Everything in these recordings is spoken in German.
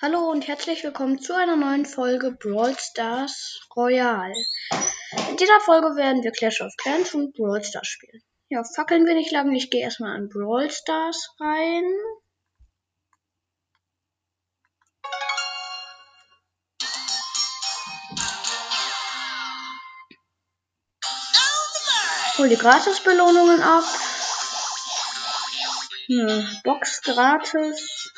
Hallo und herzlich willkommen zu einer neuen Folge Brawl Stars Royal. In dieser Folge werden wir Clash of Clans und Brawl Stars spielen. Ja, fackeln wir nicht lange. Ich gehe erstmal an Brawl Stars rein. Hol die Gratis-Belohnungen ab. Hm, Box gratis.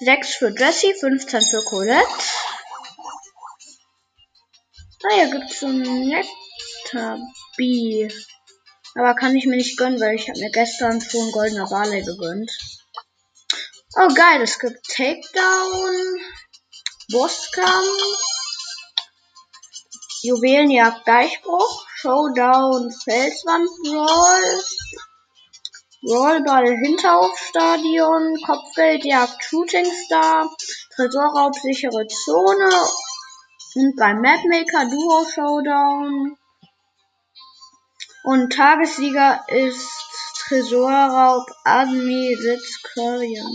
6 für Jessie, 15 für Colette. Ah, hier gibt es einen Nektar B. Aber kann ich mir nicht gönnen, weil ich habe mir gestern schon goldener Barley gegönnt. Oh geil, es gibt Takedown, Bosskampf, Juwelenjagd Deichbruch, Showdown Felswand Brawl, Rollball Hinterhofstadion, Kopfgeldjagd Shooting Star, Tresorraub sichere Zone und beim Mapmaker Duo Showdown. Und Tagessieger ist Tresorraub Admi Sitz Korean.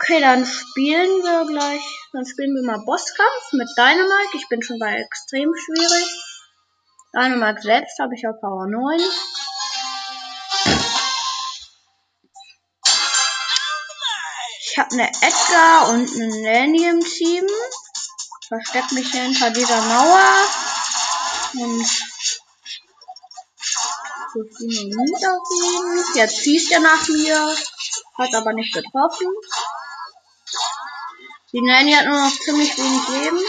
Okay, dann spielen wir gleich. Dann spielen wir mal Bosskampf mit Dynamite. Ich bin schon bei extrem schwierig. Dynamite selbst habe ich auf Power 9. Ich habe eine Edgar und eine Nanny im Team. Versteck mich hier hinter dieser Mauer. Und so viel Mut auf ihn. Jetzt schießt er nach mir. Hat aber nicht getroffen. Die Nanny hat nur noch ziemlich wenig Leben.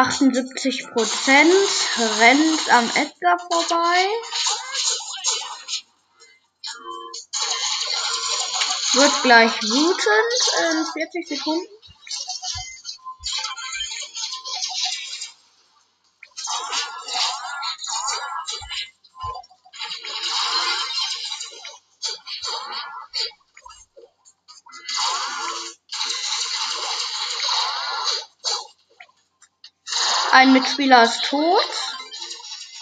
78 Prozent. Rennt am Edgar vorbei. Wird gleich wütend in 40 Sekunden. Mitspieler ist tot.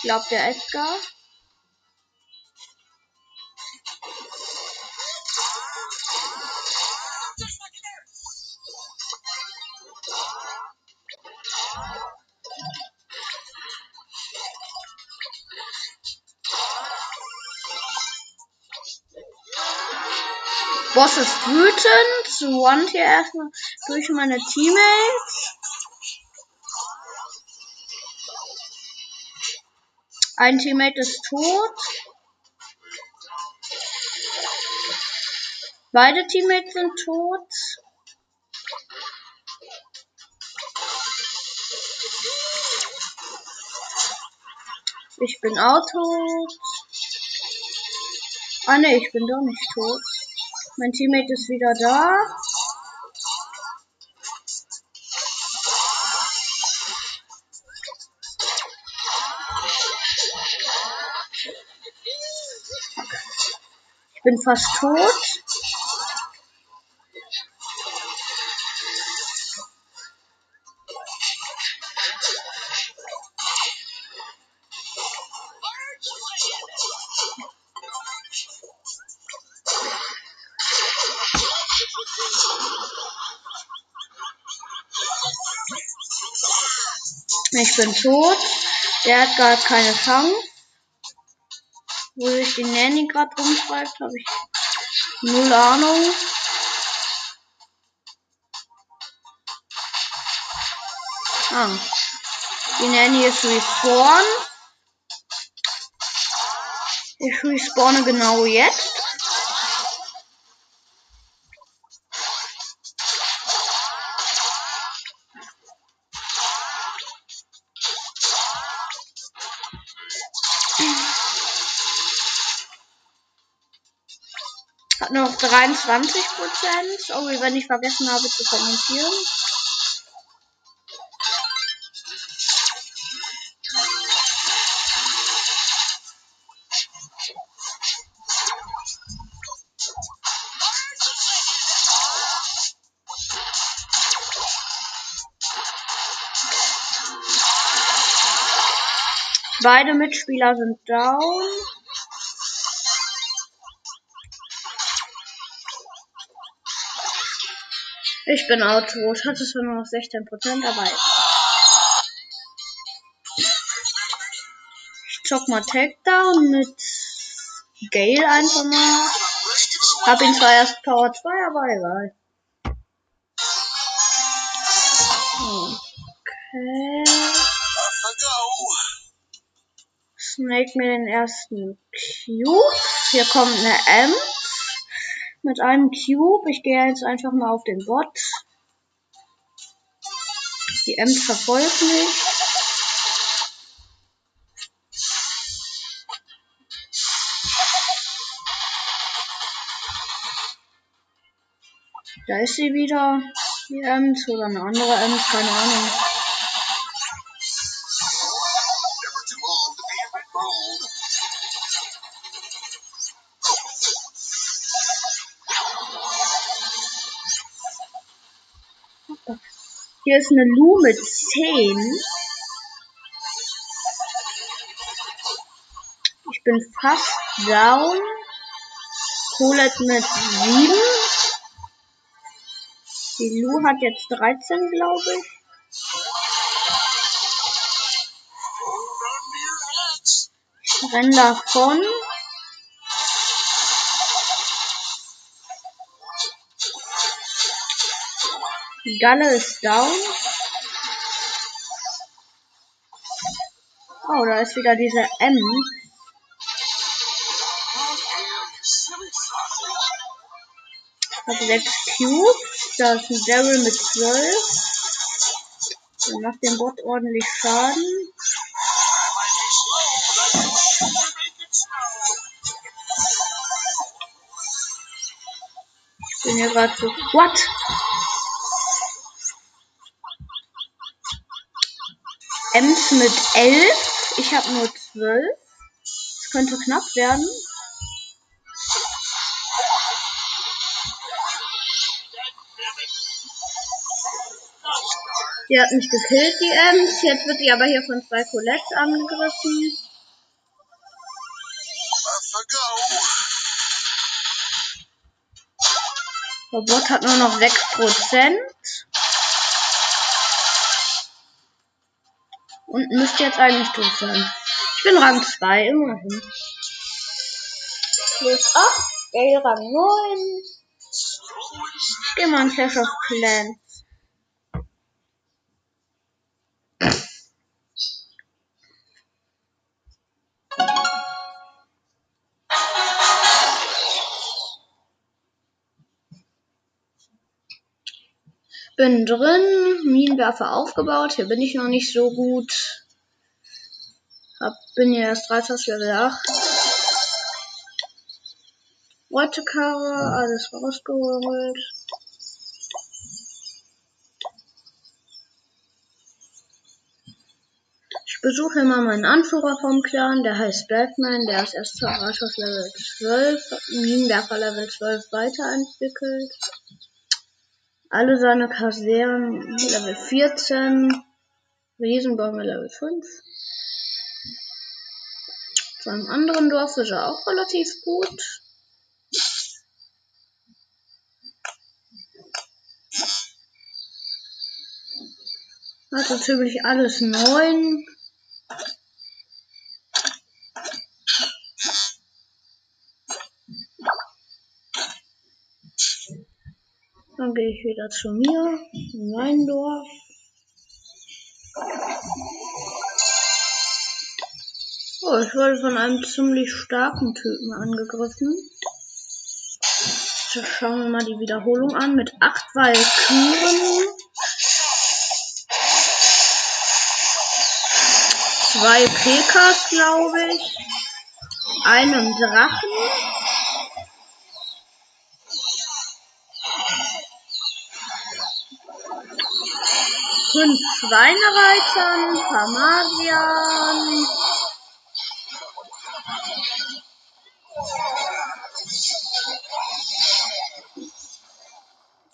Glaubt der Edgar. Boss ist wütend. One hier erstmal durch meine Teammates. Ein Teammate ist tot. Beide Teammates sind tot. Ich bin auch tot. Ah ne, ich bin doch nicht tot. Mein Teammate ist wieder da. Bin fast tot. Ich bin tot. Der hat gerade keine Chance. Wo sich die Nanny gerade rumtreibt, habe ich null Ahnung. Ah. Die Nanny ist respawn. Ich respawne genau jetzt. Hat nur noch 23 Prozent. Oh, Sorry, wenn ich vergessen habe zu kommentieren. Beide Mitspieler sind down. Ich bin out tot. Hatte zwar nur noch 16% dabei. Ich zock mal Takedown mit Gale einfach mal. Hab ihn zwar erst Power 2, aber egal. Okay. Snake mir den ersten Cube. Hier kommt eine M mit einem Cube. Ich gehe jetzt einfach mal auf den Bot. Die Ems verfolgt mich. Da ist sie wieder. Die Ems oder eine andere Ems, keine Ahnung. Hier ist eine Lu mit 10. Ich bin fast down. Colette mit 7. Die Lu hat jetzt 13, glaube ich. Ich renn davon. Galle ist down. Oh, da ist wieder diese M. Habe 6 Cubes. Da ist ein Daryl mit 12. Der macht dem Bot ordentlich Schaden. Ich bin hier gerade so. What? Ems mit 11. Ich habe nur 12. Es könnte knapp werden. Die hat mich gekillt, die Ems. Jetzt wird die aber hier von zwei Colettes angegriffen. Der Bot hat nur noch 6%. Und müsste jetzt eigentlich durch sein. Ich bin Rang 2, immerhin. Plus 8, Gale Rang 9. Ich gehe mal in Clash of Clans. Bin drin, Minenwerfer aufgebaut. Hier bin ich noch nicht so gut. Hab, bin hier erst 13 Level 8. Watercover, alles rausgeholt. Ich besuche immer meinen Anführer vom Clan, der heißt Batman, der ist erst zur Arschers Level 12, Minenwerfer Level 12 weiterentwickelt. Alle seine Kasernen Level 14. Riesenbäume Level 5. Zu einem anderen Dorf ist er auch relativ gut. Hat natürlich alles neun. Dann gehe ich wieder zu mir, in mein Dorf. Oh, ich wurde von einem ziemlich starken Typen angegriffen. So, schauen wir mal die Wiederholung an mit acht Valkyren. Zwei PKs, glaube ich. Einem Drachen. Fünf Schweinereitern, Pharmasian.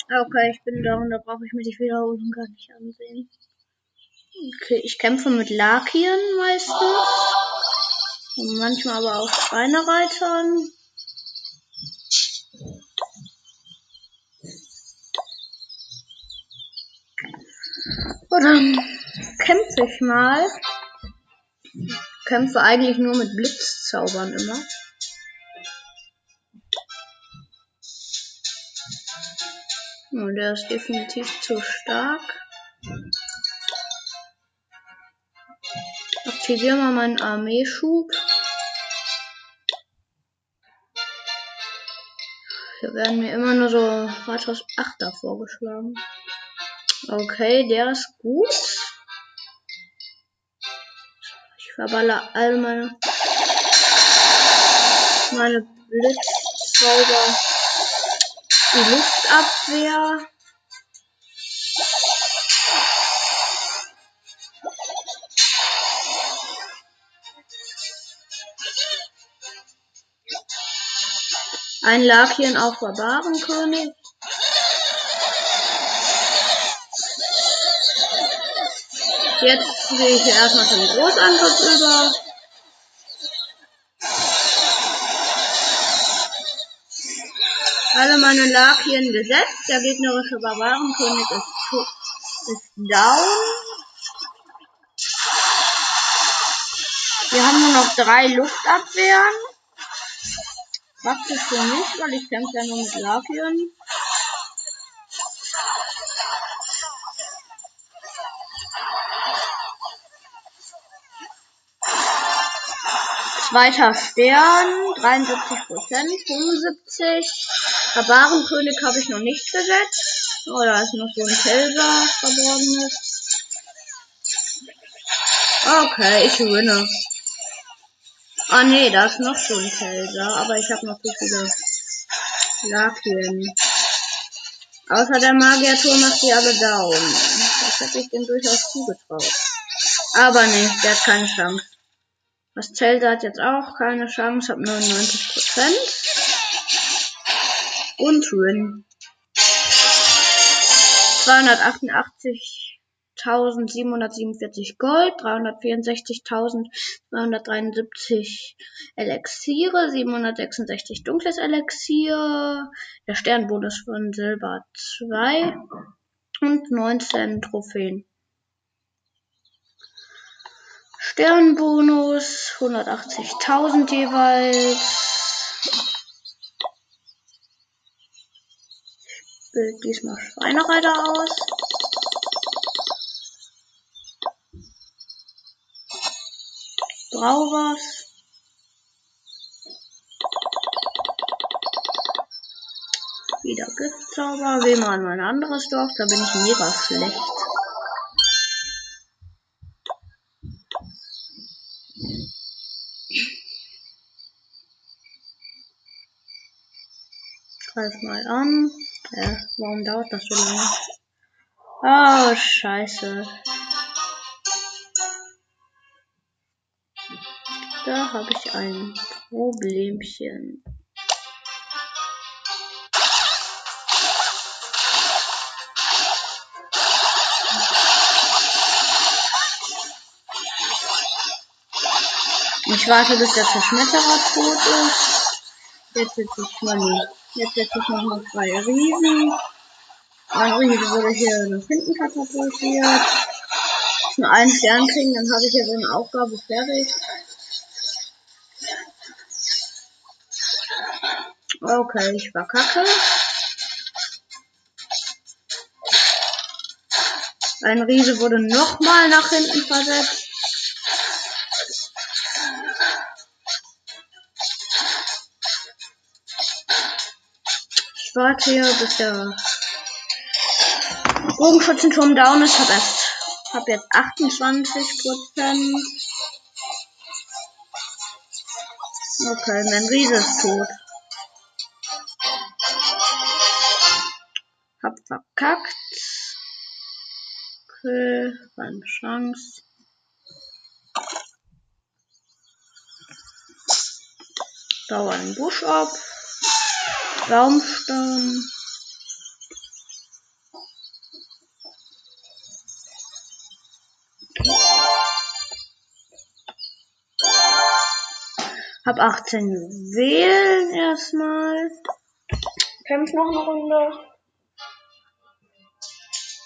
Okay, ich bin da und da brauche ich mir die Wiederholung gar nicht ansehen. Okay, ich kämpfe mit Lakien meistens. Und manchmal aber auch Schweinereitern. Oder kämpfe ich mal. Kämpfe eigentlich nur mit Blitzzaubern immer. Oh, der ist definitiv zu stark. Aktivieren wir meinen Armeeschub. Hier werden mir immer nur so Rathaus 8 da vorgeschlagen. Okay, der ist gut. Ich verballer all meine, meine Blitzzauber die Luftabwehr. Ein Lakien auf Barbarenkönig. Jetzt gehe ich erstmal zum Großangriff über. Alle meine Lakien besetzt. Der gegnerische Barbarenkönig ist, ist down. Wir haben nur noch drei Luftabwehren. Praktisch für mich, weil ich kämpfe ja nur mit Lakien. Zweiter Stern, 73 Prozent, 75. Barbarenkönig habe ich noch nicht besetzt. Oh, da ist noch so ein Felser verborgenes. Okay, ich gewinne. Ah nee, da ist noch so ein Felser, aber ich habe noch zu viele Lakien. Außer der Magierturm macht die alle down. Das hätte ich dem durchaus zugetraut. Aber nee, der hat keine Chance. Das Zelda hat jetzt auch keine Chance, hat 99%. Und Rin. 288.747 Gold, 364.273 Elixiere, 766 dunkles Elixier, der Sternbonus von Silber 2 und 19 Trophäen. Sternbonus 180.000 jeweils. Ich bild diesmal Schweinereiter aus. Brau was. Wieder Giftzauber. Wählen wir an mein anderes Dorf. Da bin ich mega schlecht. Greif mal an. Äh, warum dauert das so lange? Oh, scheiße. Da habe ich ein Problemchen. Ich warte, bis der Verschmetterer tot ist. Jetzt setze ich mal Jetzt setze ich nochmal zwei Riesen. Ein Riese wurde hier nach hinten katapultiert. Nur einen Stern kriegen, dann habe ich ja so eine Aufgabe fertig. Okay, ich verkacke. Ein Riese wurde nochmal nach hinten versetzt. Warte hier, bis der Bogenschützenturm down ist. Hab erst, hab jetzt 28 Prozent. Okay, mein Riese ist tot. Hab verkackt. Okay, keine Chance. Bau einen Busch ab. Baumstamm. Hab 18 Juwelen erstmal. Kämpf noch eine Runde.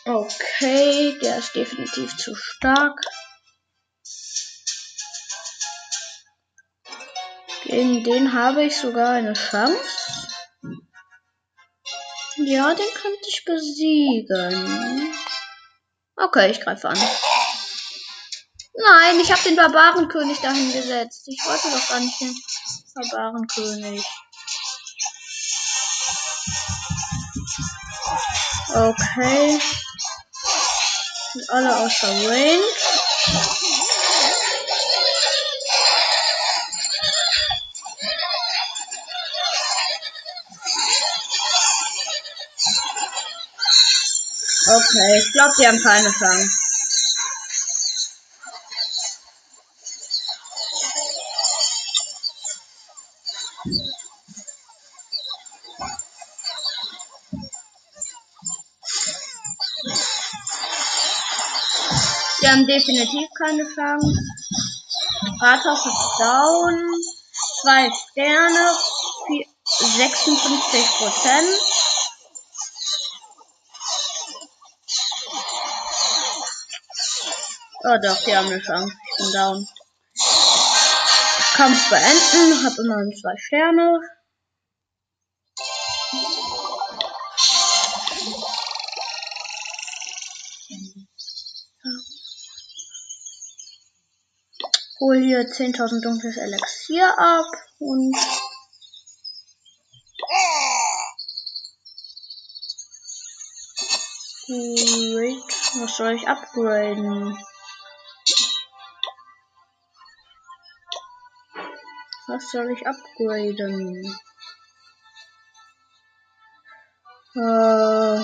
Okay, der ist definitiv zu stark. Gegen den habe ich sogar eine Chance. Ja, den könnte ich besiegen. Okay, ich greife an. Nein, ich habe den Barbarenkönig dahin gesetzt. Ich wollte doch gar nicht den Barbarenkönig. Okay. Sind alle außer Range. Okay, ich glaube, die haben keine Chance. Die haben definitiv keine Chance. Rathaus ist down. Zwei Sterne. 56 Prozent. Oh doch, die haben eine Chance. Ich bin down. Kampf beenden. Hab immerhin zwei Sterne. hol hier 10.000 dunkles Elixier ab und Great. Was soll ich upgraden? Was soll ich upgraden? Äh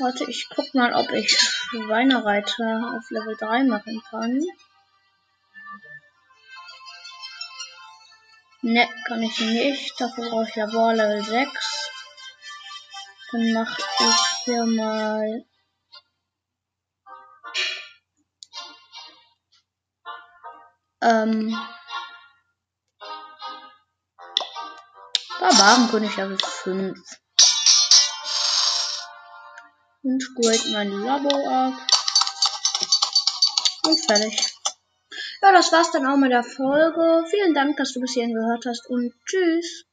Warte, ich guck mal, ob ich Schweinereiter auf Level 3 machen kann. Ne, kann ich nicht. Dafür brauche ich Labor Level 6. Dann mache ich hier mal ähm Barbarenkönig Level 5 und grade mein Labo ab. Und fertig. Ja, das war's dann auch mit der Folge. Vielen Dank, dass du bis hierhin gehört hast und tschüss.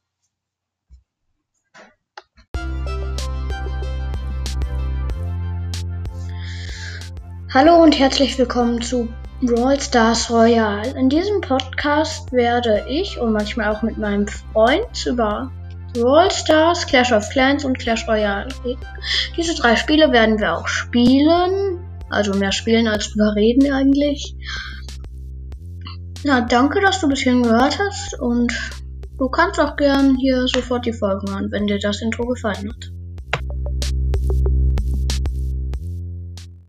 Hallo und herzlich willkommen zu Brawl Stars Royale. In diesem Podcast werde ich und manchmal auch mit meinem Freund über Brawl Stars, Clash of Clans und Clash Royale. Diese drei Spiele werden wir auch spielen. Also mehr spielen als drüber reden eigentlich. Na, danke, dass du bis hierhin gehört hast und du kannst auch gern hier sofort die Folgen hören, wenn dir das Intro gefallen hat.